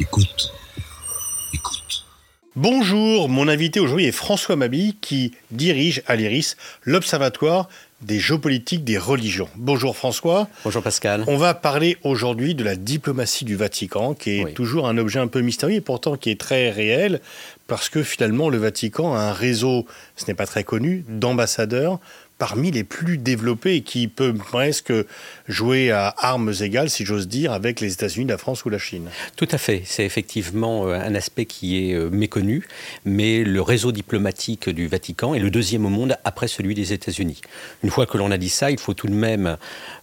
Écoute. Écoute. Bonjour, mon invité aujourd'hui est François Mabi qui dirige à l'IRIS l'Observatoire des géopolitiques des religions. Bonjour François. Bonjour Pascal. On va parler aujourd'hui de la diplomatie du Vatican, qui est toujours un objet un peu mystérieux et pourtant qui est très réel, parce que finalement le Vatican a un réseau, ce n'est pas très connu, d'ambassadeurs parmi les plus développés et qui peut presque jouer à armes égales, si j'ose dire, avec les États-Unis, la France ou la Chine. Tout à fait. C'est effectivement euh, un aspect qui est euh, méconnu, mais le réseau diplomatique du Vatican est le deuxième au monde après celui des États-Unis. Une fois que l'on a dit ça, il faut tout de même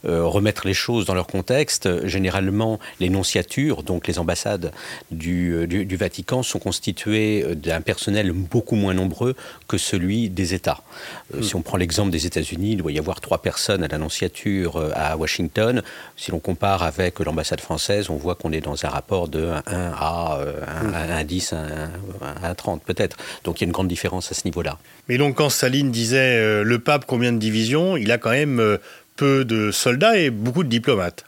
euh, remettre les choses dans leur contexte. Généralement, les nonciatures, donc les ambassades du, du, Vatican, sont constituées d'un personnel beaucoup moins nombreux que celui des États. Hmm. Si on prend l'exemple des États-Unis, il doit y avoir trois personnes à l'annonciature euh, à Washington. Si l'on compare avec l'ambassade française, on voit qu'on est dans un rapport de 1 à 1, 10, 1 à 30 peut-être. Donc il y a une grande différence à ce niveau-là. Mais donc quand Staline disait euh, le pape combien de divisions, il a quand même euh, peu de soldats et beaucoup de diplomates.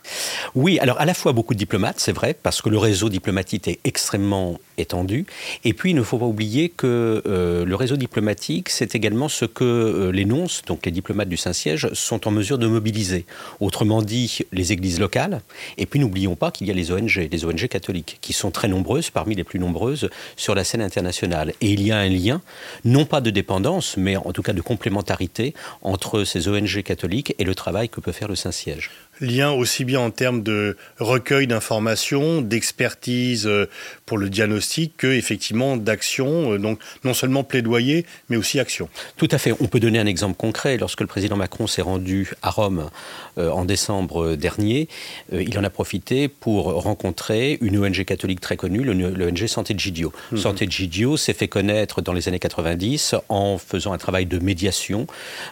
Oui, alors à la fois beaucoup de diplomates, c'est vrai, parce que le réseau diplomatique est extrêmement étendu. Et puis, il ne faut pas oublier que euh, le réseau diplomatique, c'est également ce que euh, les nonces, donc les diplomates du Saint-Siège, sont en mesure de mobiliser. Autrement dit, les églises locales. Et puis, n'oublions pas qu'il y a les ONG, les ONG catholiques, qui sont très nombreuses, parmi les plus nombreuses, sur la scène internationale. Et il y a un lien, non pas de dépendance, mais en tout cas de complémentarité entre ces ONG catholiques et le travail que peut faire le Saint-Siège. Lien aussi bien en termes de recueil d'informations, d'expertise euh, pour le diagnostic, que effectivement d'action, euh, donc non seulement plaidoyer, mais aussi action. Tout à fait. On peut donner un exemple concret. Lorsque le président Macron s'est rendu à Rome euh, en décembre dernier, il en a profité pour rencontrer une ONG catholique très connue, l'ONG Santé Gidio. Mhm. Santé Gidio s'est fait connaître dans les années 90 en faisant un travail de médiation,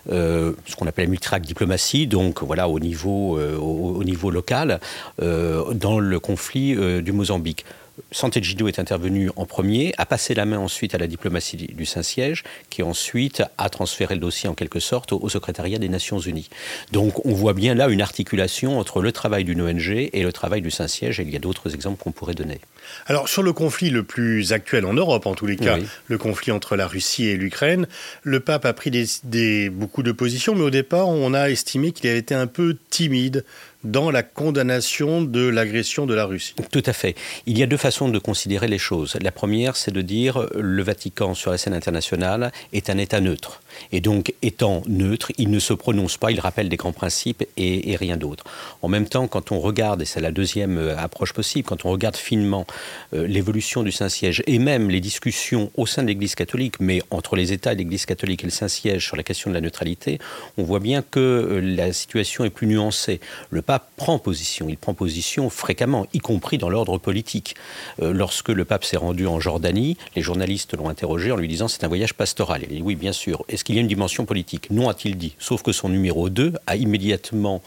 ce qu'on appelle la multirac diplomatie, donc voilà au niveau au, niveau local euh, dans le conflit euh, du Mozambique. Santé Gido est intervenu en premier, a passé la main ensuite à la diplomatie du Saint-Siège, qui ensuite a transféré le dossier en quelque sorte au, secrétariat des Nations Unies. Donc on voit bien là une articulation entre le travail d'une ONG et le travail du Saint-Siège, et il y a d'autres exemples qu'on pourrait donner. Alors sur le conflit le plus actuel en Europe, en tous les cas, le conflit entre la Russie et l'Ukraine, le pape a pris des, beaucoup de positions, mais au départ on a estimé qu'il avait été un peu timide dans la condamnation de l'agression de la Russie. Tout à fait. Il y a deux façons de considérer les choses. La première, c'est de dire le Vatican sur la scène internationale est un État neutre. Et donc, étant neutre, il ne se prononce pas, il rappelle des grands principes et, rien d'autre. En même temps, quand on regarde, et c'est la deuxième euh, approche possible, quand on regarde finement euh, l'évolution du Saint-Siège et même les discussions au sein de l'Église catholique, mais entre les États et l'Église catholique et le Saint-Siège sur la question de la neutralité, on voit bien que euh, la situation est plus nuancée. Pape prend position, il prend position fréquemment, y compris dans l'ordre politique. lorsque le pape s'est rendu en Jordanie, les journalistes l'ont interrogé en lui disant c'est un voyage pastoral. Il a dit oui, bien sûr. Est-ce qu'il y a une dimension politique? Non, a-t-il dit. Sauf que son numéro 2 a immédiatement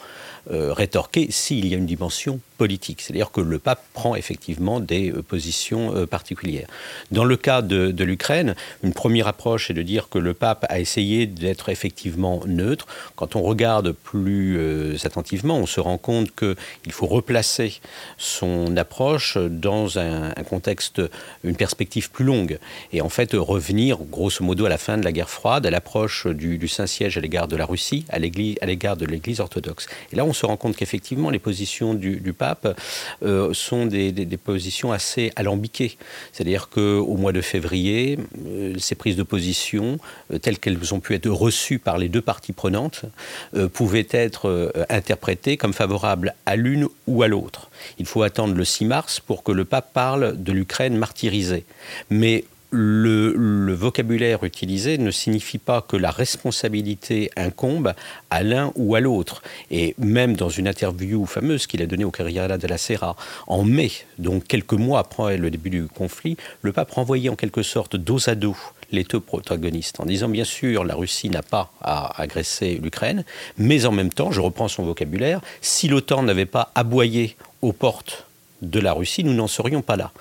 euh, rétorqué s'il y a une dimension politique. C'est-à-dire que le pape prend effectivement des euh, positions euh, particulières. Dans le cas de, l'Ukraine, une première approche est de dire que le pape a essayé d'être effectivement neutre. Quand on regarde plus attentivement, on se rend compte qu'il faut replacer son approche dans un, un, contexte, une perspective plus longue. Et en fait, revenir grosso modo à la fin de la guerre froide, à l'approche du, du Saint-Siège à l'égard de la Russie, à l'égard de l'Église orthodoxe. Et là, on se rend compte qu'effectivement, les positions du, pape euh, sont des, positions assez alambiquées. C'est-à-dire qu'au mois de février, euh, ces prises de position, euh, telles qu'elles ont pu être reçues par les deux parties prenantes, pouvaient être interprétées comme favorables à l'une ou à l'autre. Il faut attendre le 6 mars pour que le pape parle de l'Ukraine martyrisée. Mais le, vocabulaire utilisé ne signifie pas que la responsabilité incombe à l'un ou à l'autre. Et même dans une interview fameuse qu'il a donnée au Carriera de la Serra en mai, donc quelques mois après le début du conflit, le pape renvoyait en quelque sorte dos à dos les deux protagonistes en disant bien sûr la Russie n'a pas à agresser l'Ukraine, mais en même temps, je reprends son vocabulaire, si l'OTAN n'avait pas aboyé aux portes de la Russie, nous n'en serions pas là.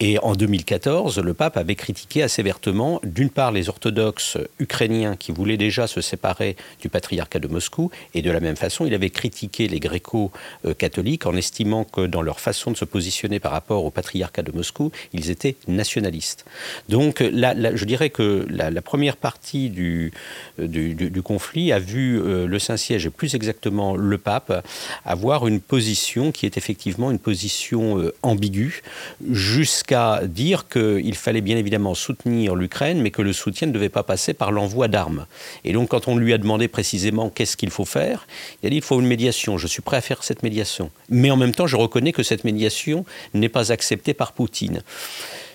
Et en 2014, le pape avait critiqué assez vertement, d'une part, les orthodoxes ukrainiens qui voulaient déjà se séparer du patriarcat de Moscou, et de la même façon, il avait critiqué les gréco-catholiques en estimant que dans leur façon de se positionner par rapport au patriarcat de Moscou, ils étaient nationalistes. Donc là, je dirais que la, première partie du, du, conflit a vu euh, le Saint-Siège, et plus exactement le pape, avoir une position qui est effectivement une position euh, ambiguë, jusqu'à dire qu'il fallait bien évidemment soutenir l'Ukraine, mais que le soutien ne devait pas passer par l'envoi d'armes. Et donc quand on lui a demandé précisément qu'est-ce qu'il faut faire, il a dit il faut une médiation, je suis prêt à faire cette médiation. Mais en même temps, je reconnais que cette médiation n'est pas acceptée par Poutine.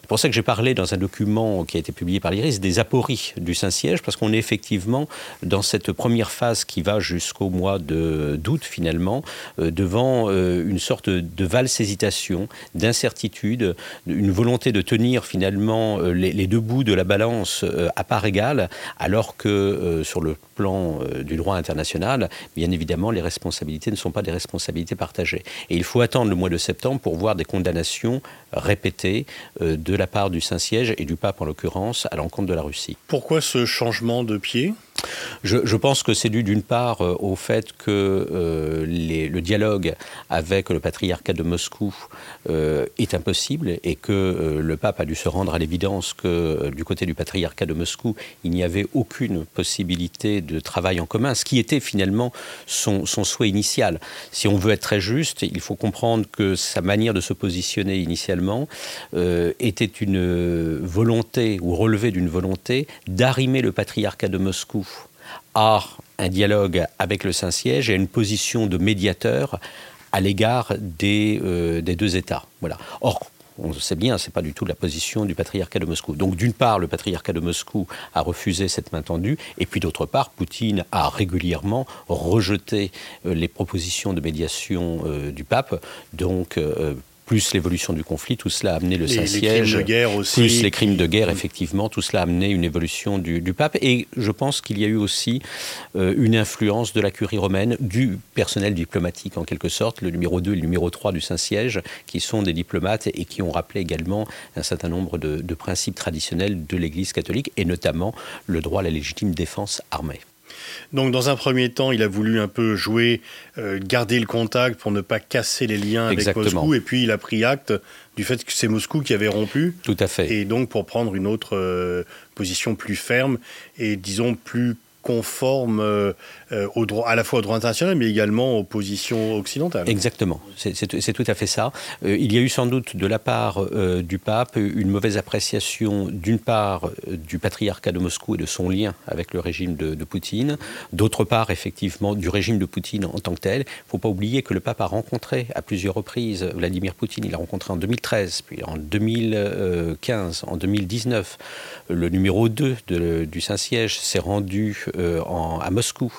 C'est pour ça que j'ai parlé dans un document qui a été publié par l'IRIS des apories du Saint-Siège, parce qu'on est effectivement dans cette première phase qui va jusqu'au mois d'août finalement, euh, devant euh, une sorte de valse hésitation, d'incertitude, une volonté de tenir finalement euh, les, deux bouts de la balance à part égale, alors que sur le plan du droit international, bien évidemment, les responsabilités ne sont pas des responsabilités partagées. Et il faut attendre le mois de septembre pour voir des condamnations répétées de de la part du Saint-Siège et du pape en l'occurrence à l'encontre de la Russie. Pourquoi ce changement de pied? Je, pense que c'est dû d'une part euh, au fait que euh, le dialogue avec le patriarcat de Moscou euh, est impossible et que le pape a dû se rendre à l'évidence que du côté du patriarcat de Moscou, il n'y avait aucune possibilité de travail en commun, ce qui était finalement son, son souhait initial. Si on veut être très juste, il faut comprendre que sa manière de se positionner initialement était une volonté ou relevé d'une volonté d'arrimer le patriarcat de Moscou à un dialogue avec le Saint-Siège et une position de médiateur à l'égard des, euh, des, deux États. Voilà. Or, on sait bien, ce n'est pas du tout la position du patriarcat de Moscou. Donc d'une part, le patriarcat de Moscou a refusé cette main tendue, et puis d'autre part, Poutine a régulièrement rejeté euh, les propositions de médiation euh, du pape. Donc plus l'évolution du conflit, tout cela a amené le Saint-Siège, plus les crimes de guerre, effectivement, tout cela a amené une évolution du, pape. Et je pense qu'il y a eu aussi euh, une influence de la curie romaine, du personnel diplomatique en quelque sorte, le numéro 2 et le numéro 3 du Saint-Siège, qui sont des diplomates et qui ont rappelé également un certain nombre de, de principes traditionnels de l'Église catholique, et notamment le droit à la légitime défense armée. Donc, dans un premier temps, il a voulu un peu jouer, euh, garder le contact pour ne pas casser les liens avec Moscou. Et puis, il a pris acte du fait que c'est Moscou qui avait rompu. Tout à fait. Et donc, pour prendre une autre euh, position plus ferme et, disons, plus conforme euh, euh, à la fois au droit international, mais également aux positions occidentales. Exactement, c'est tout à fait ça. Euh, il y a eu sans doute de la part du pape une mauvaise appréciation, d'une part, du patriarcat de Moscou et de son lien avec le régime de, Poutine, d'autre part, effectivement, du régime de Poutine en tant que tel. Il ne faut pas oublier que le pape a rencontré à plusieurs reprises Vladimir Poutine. Il l'a rencontré en 2013, puis en 2015, en 2019. Le numéro 2 de, du Saint-Siège s'est rendu euh, à Moscou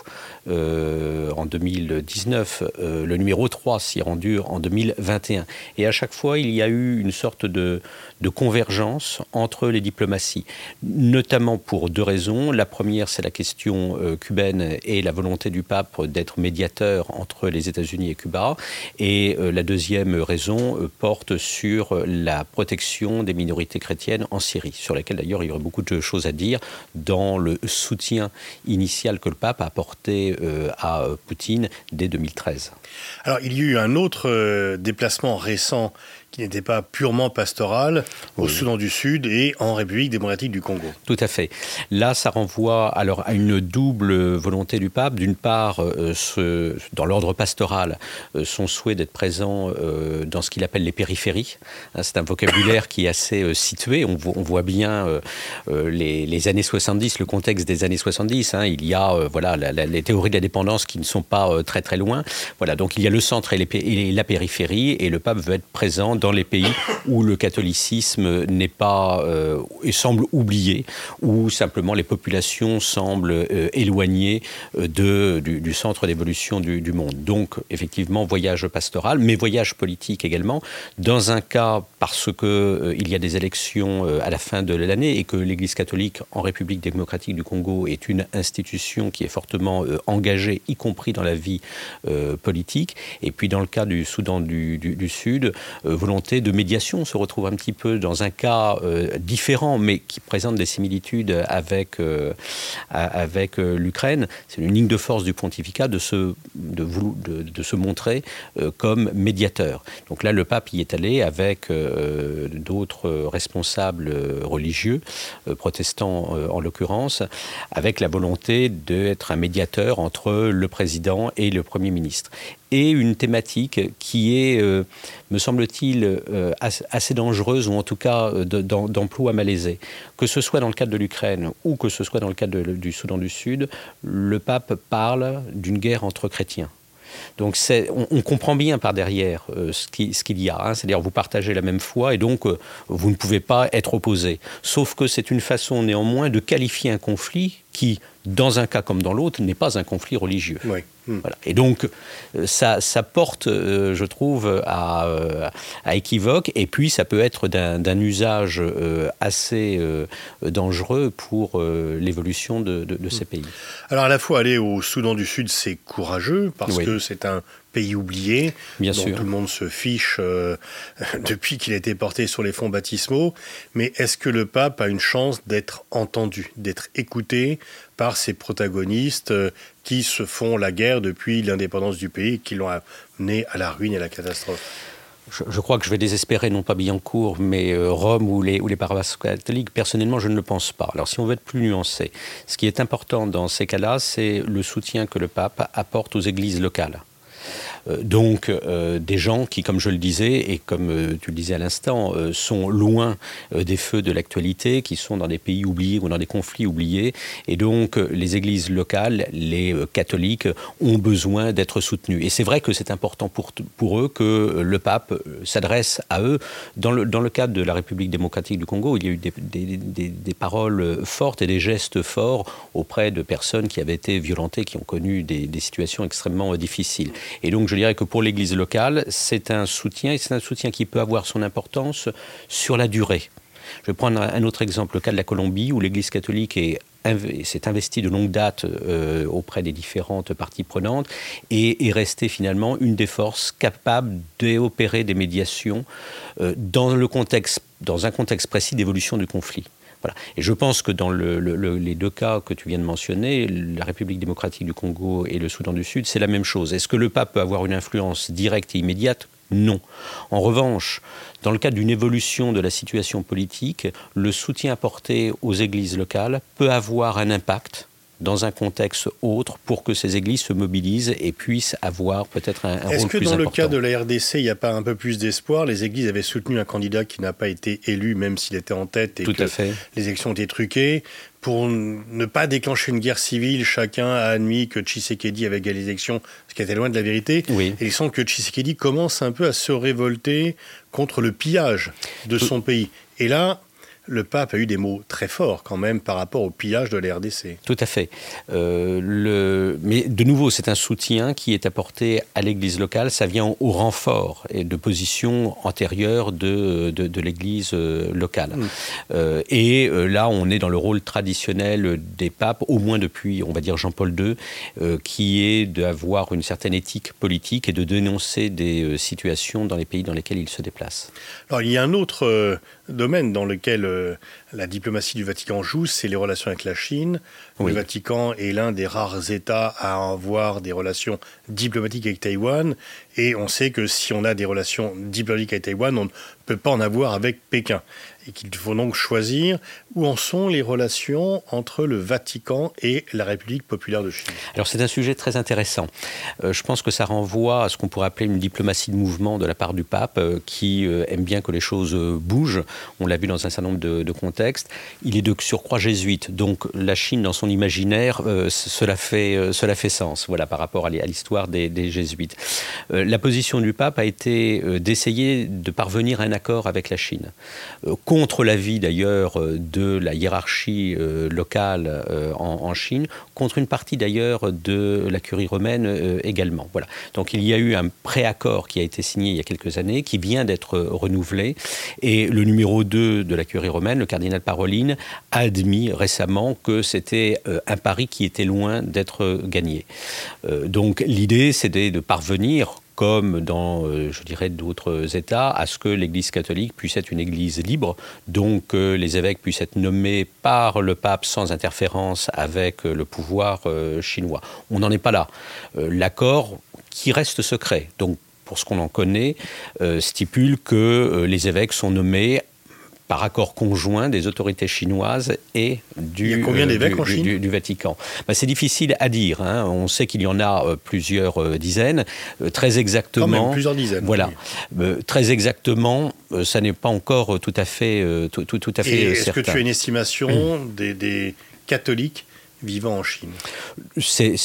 euh, en 2019. Euh, le numéro 3 s'y rendu en 2021. Et à chaque fois, il y a eu une sorte de, de convergence entre les diplomaties, notamment pour deux raisons. La première, c'est la question cubaine et la volonté du pape d'être médiateur entre les États-Unis et Cuba. Et la deuxième raison porte sur la protection des minorités chrétiennes en Syrie, sur laquelle d'ailleurs il y aurait beaucoup de choses à dire dans le soutien initial que le pape a apporté euh, à Poutine dès 2013. Alors il y a eu un autre euh, déplacement récent qui n'était pas purement pastoral au Soudan du Sud et en République démocratique du Congo. Tout à fait. Là, ça renvoie alors à une double volonté du pape. D'une part, euh, ce, dans l'ordre pastoral, euh, son souhait d'être présent euh, dans ce qu'il appelle les périphéries. Hein, c'est un vocabulaire qui est assez situé. On, on, voit bien les, les, années 70, le contexte des années 70. Hein. Il y a voilà les théories de la dépendance qui ne sont pas très très loin. Voilà, donc il y a le centre et, les, et la périphérie, et le pape veut être présent dans les pays où le catholicisme n'est pas euh, et semble oublié, où simplement les populations semblent euh, éloignées euh, de, du, centre d'évolution du, monde. Donc, effectivement, voyage pastoral, mais voyage politique également. Dans un cas, parce que il y a des élections à la fin de l'année et que l'Église catholique en République démocratique du Congo est une institution qui est fortement engagée, y compris dans la vie politique. Et puis, dans le cas du Soudan du, du Sud, volonté de médiation. On se retrouve un petit peu dans un cas différent, mais qui présente des similitudes avec, avec l'Ukraine. C'est une ligne de force du pontificat de se, de se montrer comme médiateur. Donc là, le pape y est allé avec d'autres responsables religieux, protestants en l'occurrence, avec la volonté d'être un médiateur entre le président et le Premier ministre. Et une thématique qui est, euh, me semble-t-il, euh, assez dangereuse, ou en tout cas euh, d'emploi malaisé. Que ce soit dans le cadre de l'Ukraine ou que ce soit dans le cadre du Soudan du Sud, le pape parle d'une guerre entre chrétiens. Donc on, comprend bien par derrière ce qu'il y a. Hein. C'est-à-dire vous partagez la même foi et donc vous ne pouvez pas être opposés. Sauf que c'est une façon néanmoins de qualifier un conflit qui, dans un cas comme dans l'autre, n'est pas un conflit religieux. Hmm. Et donc, euh, ça, ça porte, euh, je trouve, à, euh, à, équivoque, et puis ça peut être d'un usage assez dangereux pour l'évolution de, de, ces hmm. pays. Alors, à la fois, aller au Soudan du Sud, c'est courageux, parce que c'est un pays oublié, Bien dont sûr. tout le monde se fiche depuis qu'il a été porté sur les fonds baptismaux. Mais est-ce que le pape a une chance d'être entendu, d'être écouté par ses protagonistes euh, qui se font la guerre depuis l'indépendance du pays, qui l'ont amené à la ruine et à la catastrophe? Je, crois que je vais désespérer, non pas Billancourt, mais euh, Rome ou les, ou les paroisses catholiques. Personnellement, je ne le pense pas. Alors, si on veut être plus nuancé, ce qui est important dans ces cas-là, c'est le soutien que le pape apporte aux églises locales. Euh, donc euh, des gens qui, comme je le disais, et comme euh, tu le disais à l'instant, sont loin des feux de l'actualité, qui sont dans des pays oubliés ou dans des conflits oubliés. Et donc les églises locales, les catholiques, ont besoin d'être soutenus. Et c'est vrai que c'est important pour, eux que le pape s'adresse à eux. Dans le, cadre de la République démocratique du Congo, il y a eu des, paroles fortes et des gestes forts auprès de personnes qui avaient été violentées, qui ont connu des, situations extrêmement difficiles. Et donc dirais que pour l'Église locale, c'est un soutien, et c'est un soutien qui peut avoir son importance sur la durée. Je vais prendre un autre exemple, le cas de la Colombie, où l'Église catholique s'est investie de longue date euh, auprès des différentes parties prenantes et est restée finalement une des forces capables d'opérer des médiations euh, dans, dans un contexte précis d'évolution du conflit. Et je pense que dans les deux cas que tu viens de mentionner, la République démocratique du Congo et le Soudan du Sud, c'est la même chose. Est-ce que le pape peut avoir une influence directe et immédiate? Non. En revanche, dans le cadre d'une évolution de la situation politique, le soutien apporté aux églises locales peut avoir un impact dans un contexte autre pour que ces églises se mobilisent et puissent avoir peut-être un, un rôle plus important. Est-ce que dans le cas de la RDC, il n'y a pas un peu plus d'espoir? Les églises avaient soutenu un candidat qui n'a pas été élu, même s'il était en tête et Tout que à fait. les élections ont été truquées. Pour ne pas déclencher une guerre civile, chacun a admis que Tshisekedi avait gagné les élections, ce qui était loin de la vérité. Oui. Et il semble que Tshisekedi commence un peu à se révolter contre le pillage de son pays. Et là, le pape a eu des mots très forts quand même par rapport au pillage de la RDC. Tout à fait. Euh, le... Mais de nouveau, c'est un soutien qui est apporté à l'Église locale. Ça vient au renfort et de positions antérieures de, de, l'Église euh, locale. Mm. Euh, et là, on est dans le rôle traditionnel des papes, au moins depuis, on va dire, Jean-Paul II, qui est d'avoir une certaine éthique politique et de dénoncer des situations dans les pays dans lesquels il se déplace. Alors, il y a un autre domaine dans lequel euh, la diplomatie du Vatican joue, c'est les relations avec la Chine. Le Vatican est l'un des rares États à avoir des relations diplomatiques avec Taïwan. Et on sait que si on a des relations diplomatiques avec Taïwan, on ne peut pas en avoir avec Pékin et qu'il faut donc choisir où en sont les relations entre le Vatican et la République populaire de Chine. Alors c'est un sujet très intéressant. Euh, je pense que ça renvoie à ce qu'on pourrait appeler une diplomatie de mouvement de la part du pape, euh, qui euh, aime bien que les choses bougent. On l'a vu dans un certain nombre de, contextes. Il est de surcroît jésuite, donc la Chine dans son imaginaire, cela, fait, cela fait sens, voilà, par rapport à l'histoire des, des, jésuites. la position du pape a été d'essayer de parvenir à un accord avec la Chine contre l'avis d'ailleurs euh, de la hiérarchie euh, locale euh, en, Chine, contre une partie d'ailleurs de la curie romaine également. Voilà. Donc il y a eu un préaccord qui a été signé il y a quelques années, qui vient d'être renouvelé, et le numéro 2 de la curie romaine, le cardinal Paroline, a admis récemment que c'était un pari qui était loin d'être gagné. donc l'idée, c'était de parvenir comme dans, je dirais, d'autres États, à ce que l'Église catholique puisse être une Église libre, donc que les évêques puissent être nommés par le pape sans interférence avec le pouvoir chinois. On n'en est pas là. L'accord qui reste secret, donc pour ce qu'on en connaît, stipule que les évêques sont nommés par accord conjoint des autorités chinoises et du, combien d'évêques en Chine du, Vatican. Ben, c'est difficile à dire. Hein. On sait qu'il y en a euh, plusieurs euh, dizaines. Euh, très exactement. Quand même, plusieurs dizaines. Voilà. très exactement, ça n'est pas encore tout à fait, tout, tout, tout à fait Est-ce que tu as une estimation des, des catholiques vivant en Chine? C'est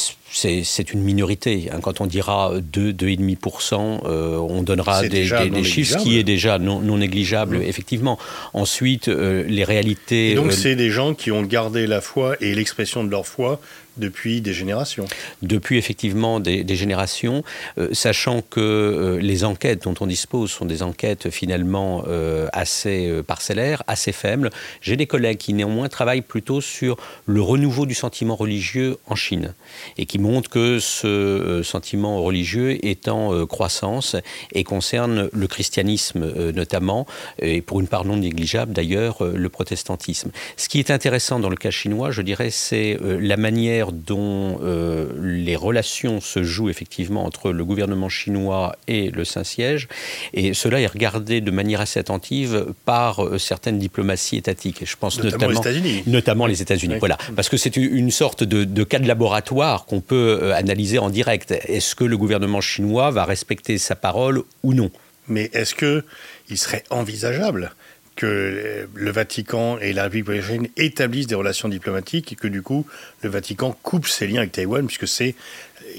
une minorité. Hein. Quand on dira 2, 2,5%, euh, on donnera des, chiffres, ce qui est déjà non, négligeable, mmh. effectivement. Ensuite, euh, les réalités... Et donc, euh, c'est des gens qui ont gardé la foi et l'expression de leur foi depuis des générations. Depuis effectivement des, générations, euh, sachant que euh, les enquêtes dont on dispose sont des enquêtes finalement euh, assez parcellaires, assez faibles. J'ai des collègues qui néanmoins travaillent plutôt sur le renouveau du sentiment religieux en Chine et qui montrent que ce sentiment religieux est en croissance et concerne le christianisme notamment et pour une part non négligeable d'ailleurs le protestantisme. Ce qui est intéressant dans le cas chinois, je dirais, c'est la manière dont euh, les relations se jouent effectivement entre le gouvernement chinois et le Saint-Siège. Et cela est regardé de manière assez attentive par euh, certaines diplomaties étatiques. Je pense notamment, notamment les États-Unis. Notamment les États-Unis. Voilà. Parce que c'est une sorte de, cas de laboratoire qu'on peut euh, analyser en direct. Est-ce que le gouvernement chinois va respecter sa parole ou non? Mais est-ce qu'il serait envisageable que le Vatican et la République chine établissent des relations diplomatiques et que du coup le Vatican coupe ses liens avec Taïwan, puisque c'est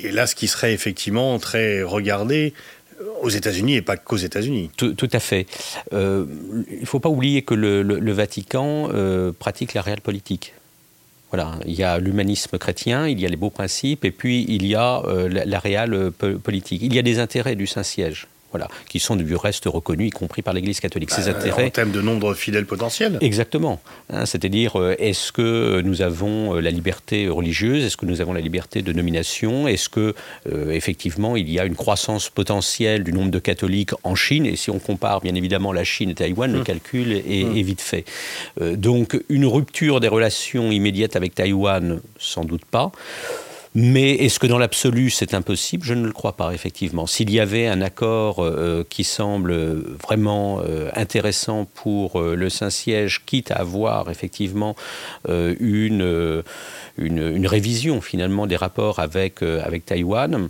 là ce qui serait effectivement très regardé aux États-Unis et pas qu'aux États-Unis. Tout, à fait. Euh, il ne faut pas oublier que le, Vatican euh, pratique la réelle politique. Voilà, il y a l'humanisme chrétien, il y a les beaux principes, et puis il y a euh, la, la réelle politique. Il y a des intérêts du Saint-Siège voilà, qui sont du reste reconnus, y compris par l'Église catholique. Ces bah, intérêts. En termes de nombre fidèles potentiels. Exactement. Hein, c'est-à-dire, euh, est-ce que nous avons euh, la liberté religieuse Est-ce que nous avons la liberté de nomination Est-ce que, euh, effectivement, il y a une croissance potentielle du nombre de catholiques en Chine Et si on compare, bien évidemment, la Chine et Taïwan, le mmh. calcul est, mmh. est, vite fait. donc, une rupture des relations immédiates avec Taïwan, sans doute pas. Mais est-ce que dans l'absolu c'est impossible? Je ne le crois pas, effectivement. S'il y avait un accord euh, qui semble vraiment euh, intéressant pour euh, le Saint-Siège, quitte à avoir effectivement une, une, révision finalement des rapports avec, avec Taïwan,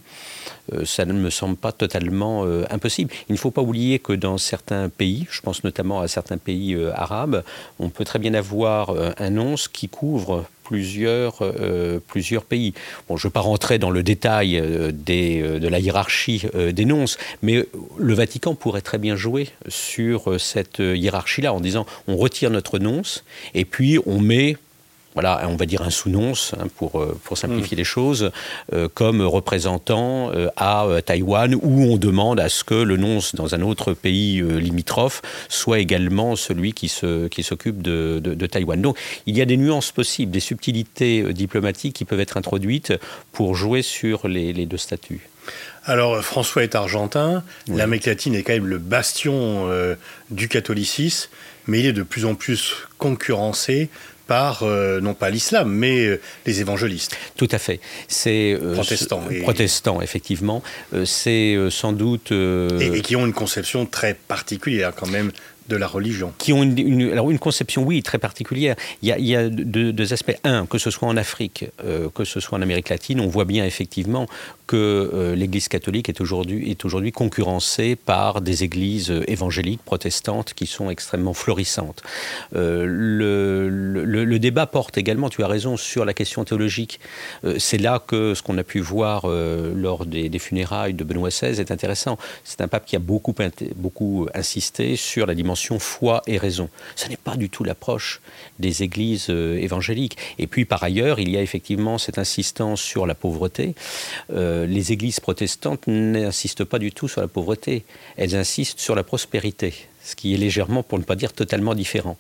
ça ne me semble pas totalement impossible. Il ne faut pas oublier que dans certains pays, je pense notamment à certains pays arabes, on peut très bien avoir un once qui couvre plusieurs, euh, plusieurs pays. Bon, je ne veux pas rentrer dans le détail euh, euh, de la hiérarchie des nonces, mais le Vatican pourrait très bien jouer sur cette hiérarchie-là en disant on retire notre nonce et puis on met voilà, on va dire un sous-nonce, hein, pour, euh, pour simplifier mm. les choses, euh, comme représentant euh, à Taïwan, où on demande à ce que le nonce dans un autre pays limitrophe soit également celui qui s'occupe qui de, de, Taïwan. Donc il y a des nuances possibles, des subtilités diplomatiques qui peuvent être introduites pour jouer sur les, les deux statuts. Alors François est argentin, l'Amérique latine est quand même le bastion du catholicisme, mais il est de plus en plus concurrencé par, euh, non pas l'islam, mais euh, les évangélistes. Tout à fait. C'est euh, protestants. Protestants, effectivement. c'est sans doute... Et, qui ont une conception très particulière quand même de la religion. Qui ont une, conception, oui, très particulière. Il y a, deux, aspects. Un, que ce soit en Afrique, que ce soit en Amérique latine, on voit bien effectivement que euh, l'Église catholique est aujourd'hui concurrencée par des églises évangéliques protestantes qui sont extrêmement florissantes. Euh, le, débat porte également, tu as raison, sur la question théologique. Euh, c'est là que ce qu'on a pu voir lors des, funérailles de Benoît XVI est intéressant. C'est un pape qui a beaucoup insisté sur la dimension dimension foi et raison. Ce n'est pas du tout l'approche des églises euh, évangéliques. Et puis par ailleurs, il y a effectivement cette insistance sur la pauvreté. Euh, les églises protestantes n'insistent pas du tout sur la pauvreté, elles insistent sur la prospérité ce qui est légèrement, pour ne pas dire totalement différent.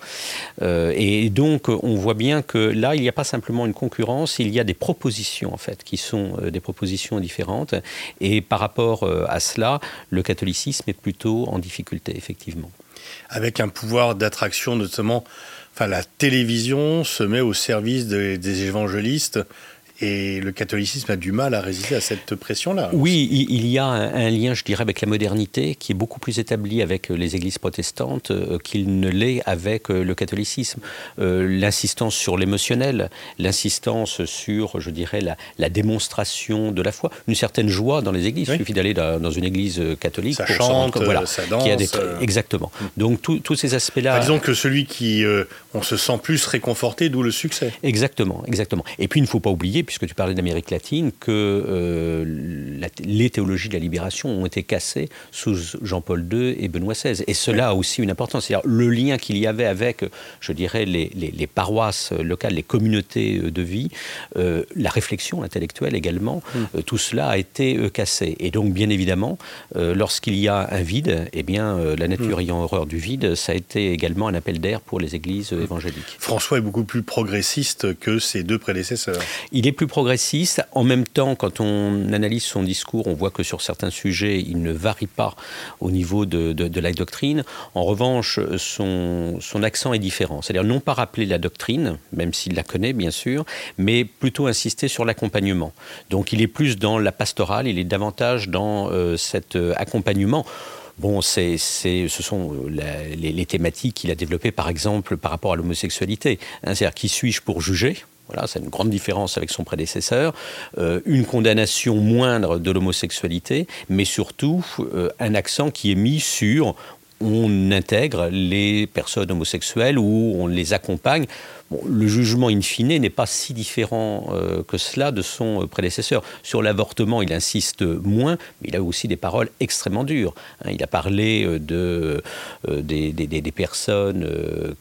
Euh, et donc, on voit bien que là, il n'y a pas simplement une concurrence, il y a des propositions, en fait, qui sont des propositions différentes. Et par rapport à cela, le catholicisme est plutôt en difficulté, effectivement. Avec un pouvoir d'attraction, notamment, enfin, la télévision se met au service des évangélistes et le catholicisme a du mal à résister à cette pression-là. Oui, il y a un, lien, je dirais, avec la modernité qui est beaucoup plus établi avec euh, les églises protestantes euh, qu'il ne l'est avec euh, le catholicisme. l'insistance sur l'émotionnel, l'insistance sur, je dirais, la, démonstration de la foi, une certaine joie dans les églises. Il suffit d'aller dans une église catholique ça pour chante, voilà, ça danse. a des, exactement. Donc tous ces aspects-là. disons que celui qui, on se sent plus réconforté, d'où le succès. Exactement, exactement. Et puis il ne faut pas oublier puisque tu parlais d'Amérique latine, que euh, les théologies de la libération ont été cassées sous Jean-Paul II et Benoît XVI. Et cela a aussi une importance. C'est-à-dire le lien qu'il y avait avec, je dirais, les, paroisses locales, les communautés de vie, euh, la réflexion intellectuelle également, mm. euh, tout cela a été cassé. Et donc, bien évidemment, lorsqu'il y a un vide, eh bien, la nature mm. ayant horreur du vide, ça a été également un appel d'air pour les églises évangéliques. François est beaucoup plus progressiste que ses deux prédécesseurs. Il est plus progressiste. En même temps, quand on analyse son discours, on voit que sur certains sujets, il ne varie pas au niveau de, la doctrine. En revanche, son, accent est différent. C'est-à-dire non pas rappeler la doctrine, même s'il la connaît, bien sûr, mais plutôt insister sur l'accompagnement. Donc il est plus dans la pastorale, il est davantage dans euh, cet euh, accompagnement. Bon, ce sont euh, les, thématiques qu'il a développées, par exemple, par rapport à l'homosexualité. Hein, c'est-à-dire, qui suis-je pour juger? Voilà, c'est une grande différence avec son prédécesseur. Euh, une condamnation moindre de l'homosexualité, mais surtout euh, un accent qui est mis sur on intègre les personnes homosexuelles ou on les accompagne le jugement in fine n'est pas si différent euh, que cela de son euh, prédécesseur. Sur l'avortement, il insiste moins, mais il a aussi des paroles extrêmement dures. Hein. il a parlé euh, de, des, personnes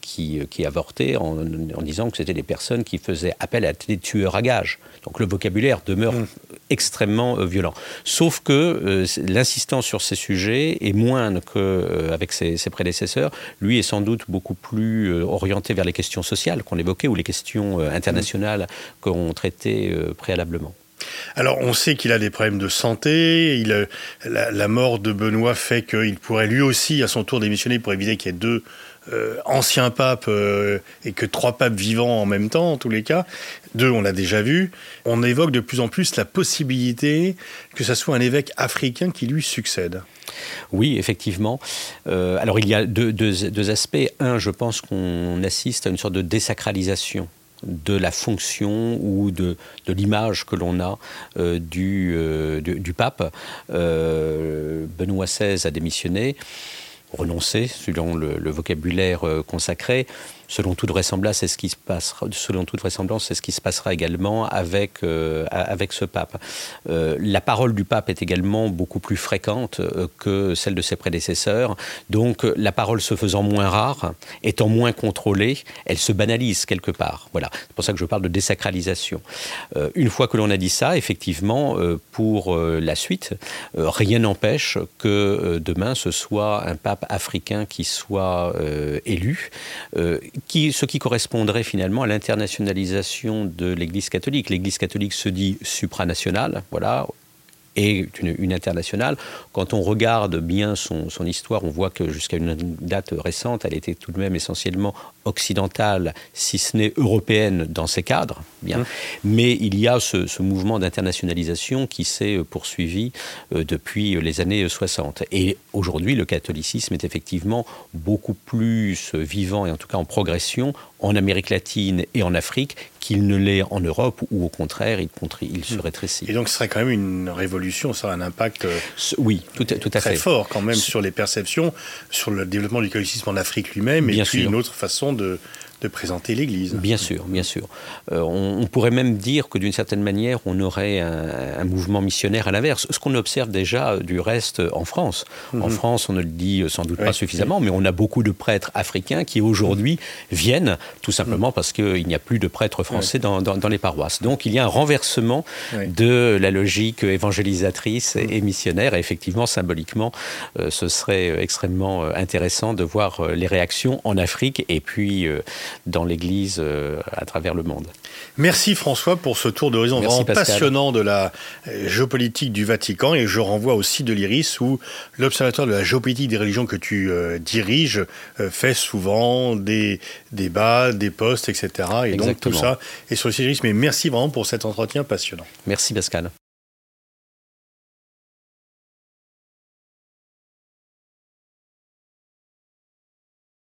qui, qui, avortaient en, disant que c'était des personnes qui faisaient appel à des tueurs à gages. Donc le vocabulaire demeure mmh. Extrêmement violent. Sauf que l'insistance sur ces sujets est moindre qu'avec ses, ses, prédécesseurs. Lui est sans doute beaucoup plus orienté vers les questions sociales qu'on évoqué ou les questions euh, internationales qu'on traitait euh, préalablement. Alors, on sait qu'il a des problèmes de santé. Il, euh, la, mort de Benoît fait qu'il pourrait lui aussi, à son tour, démissionner pour éviter qu'il y ait deux anciens papes et que trois papes vivants en même temps, en tous les cas. Deux, on l'a déjà vu. On évoque de plus en plus la possibilité que ce soit un évêque africain qui lui succède. Oui, effectivement. Euh, alors il y a deux, aspects. Un, je pense qu'on assiste à une sorte de désacralisation de la fonction ou de, l'image que l'on a euh, euh, du, pape. Benoît XVI a démissionné, renoncé, selon le vocabulaire consacré. Selon toute vraisemblance, c'est ce qui se passera. Selon toute vraisemblance, c'est ce qui se passera également avec euh, avec ce pape. Euh, la parole du pape est également beaucoup plus fréquente euh, que celle de ses prédécesseurs. Donc, la parole se faisant moins rare, étant moins contrôlée, elle se banalise quelque part. Voilà. C'est pour ça que je parle de désacralisation. une fois que l'on a dit ça, effectivement, pour la suite, rien n'empêche que demain ce soit un pape africain qui soit élu ce qui correspondrait finalement à l'internationalisation de l'Église catholique. L'Église catholique se dit supranationale, voilà, et une, internationale. Quand on regarde bien son, son histoire, on voit que jusqu'à une date récente, elle était tout de même essentiellement occidentale, si ce n'est européenne dans ses cadres. Bien. Mmh. Mais il y a ce, mouvement d'internationalisation qui s'est euh, poursuivi euh, depuis les années 60. Et aujourd'hui, le catholicisme est effectivement beaucoup plus vivant et en tout cas en progression en Amérique latine et en Afrique qu'il ne l'est en Europe, où au contraire, il, il se mmh. rétrécit. Et donc ce serait quand même une révolution, ça a un impact euh, oui, tout, tout à très fort quand même sur les perceptions, sur le développement du catholicisme en Afrique lui-même, et puis une autre façon de, de présenter l'Église. Bien sûr, bien sûr. Euh, on, pourrait même dire que d'une certaine manière, on aurait un, mouvement missionnaire à l'inverse. Ce qu'on observe déjà du reste en France. En mhm. France, on ne le dit sans doute pas suffisamment, mais on a beaucoup de prêtres africains qui aujourd'hui viennent tout simplement mhm. parce qu'il n'y a plus de prêtres français dans, les paroisses. Donc il y a un renversement de la logique évangélisatrice et, missionnaire. Et effectivement, symboliquement, euh, ce serait extrêmement euh, intéressant de voir les réactions en Afrique et puis dans l'Église euh, à travers le monde. Merci François pour ce tour d'horizon vraiment passionnant de la euh, géopolitique du Vatican et je renvoie aussi de l'IRIS où l'Observatoire de la géopolitique des religions que tu euh, diriges fait souvent des débats, des postes, etc. Et donc tout ça est sur le site Mais merci vraiment pour cet entretien passionnant. Merci Pascal.